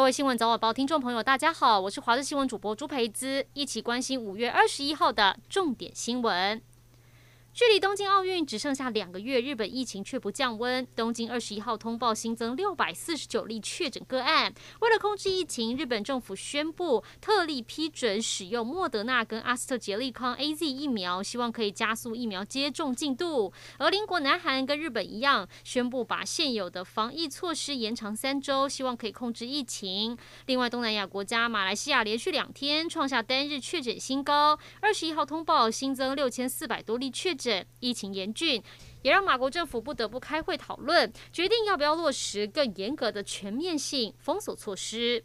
各位新闻早晚报听众朋友，大家好，我是华视新闻主播朱培姿，一起关心五月二十一号的重点新闻。距离东京奥运只剩下两个月，日本疫情却不降温。东京二十一号通报新增六百四十九例确诊个案。为了控制疫情，日本政府宣布特例批准使用莫德纳跟阿斯特捷利康 （AZ） 疫苗，希望可以加速疫苗接种进度。而邻国南韩跟日本一样，宣布把现有的防疫措施延长三周，希望可以控制疫情。另外，东南亚国家马来西亚连续两天创下单日确诊新高，二十一号通报新增六千四百多例确诊。疫情严峻，也让马国政府不得不开会讨论，决定要不要落实更严格的全面性封锁措施。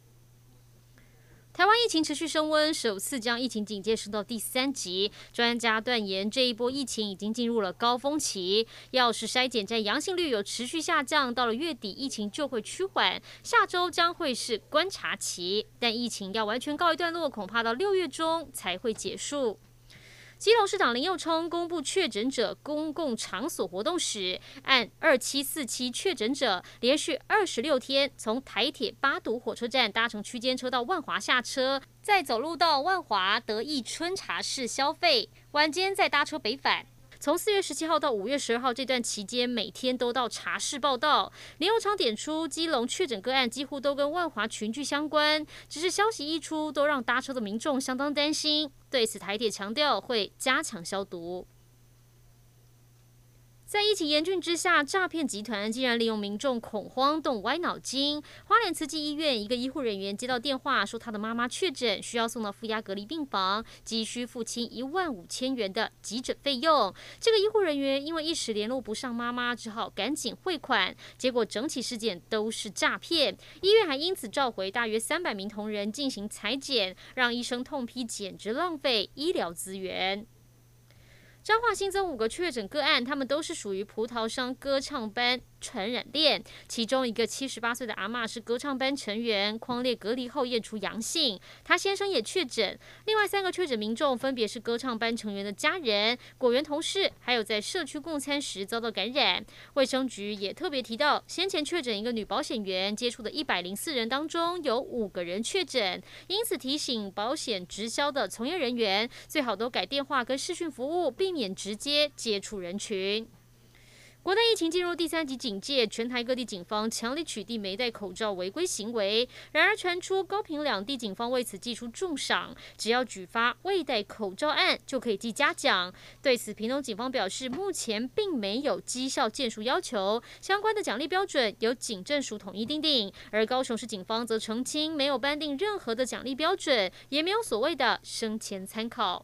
台湾疫情持续升温，首次将疫情警戒升到第三级。专家断言，这一波疫情已经进入了高峰期。要是筛检站阳性率有持续下降，到了月底疫情就会趋缓。下周将会是观察期，但疫情要完全告一段落，恐怕到六月中才会结束。基隆市长林佑称公布确诊者公共场所活动时，按二七四七确诊者连续二十六天从台铁八堵火车站搭乘区间车到万华下车，再走路到万华德意春茶室消费，晚间再搭车北返。从四月十七号到五月十二号这段期间，每天都到茶室报道。林右昌点出，基隆确诊个案几乎都跟万华群聚相关，只是消息一出，都让搭车的民众相当担心。对此，台铁强调会加强消毒。在疫情严峻之下，诈骗集团竟然利用民众恐慌动歪脑筋。花莲慈济医院一个医护人员接到电话，说他的妈妈确诊，需要送到负压隔离病房，急需付清一万五千元的急诊费用。这个医护人员因为一时联络不上妈妈，只好赶紧汇款。结果整起事件都是诈骗，医院还因此召回大约三百名同仁进行裁检，让医生痛批简直浪费医疗资源。彰化新增五个确诊个案，他们都是属于葡萄商歌唱班。传染链，其中一个七十八岁的阿嬷是歌唱班成员，匡列隔离后验出阳性，她先生也确诊。另外三个确诊民众分别是歌唱班成员的家人、果园同事，还有在社区共餐时遭到感染。卫生局也特别提到，先前确诊一个女保险员接触的一百零四人当中，有五个人确诊，因此提醒保险直销的从业人员，最好都改电话跟视讯服务，避免直接接触人群。国内疫情进入第三级警戒，全台各地警方强力取缔没戴口罩违规行为。然而传出高屏两地警方为此祭出重赏，只要举发未戴口罩案就可以记嘉奖。对此，屏东警方表示，目前并没有绩效建树要求，相关的奖励标准由警政署统一订定。而高雄市警方则澄清，没有颁定任何的奖励标准，也没有所谓的升迁参考。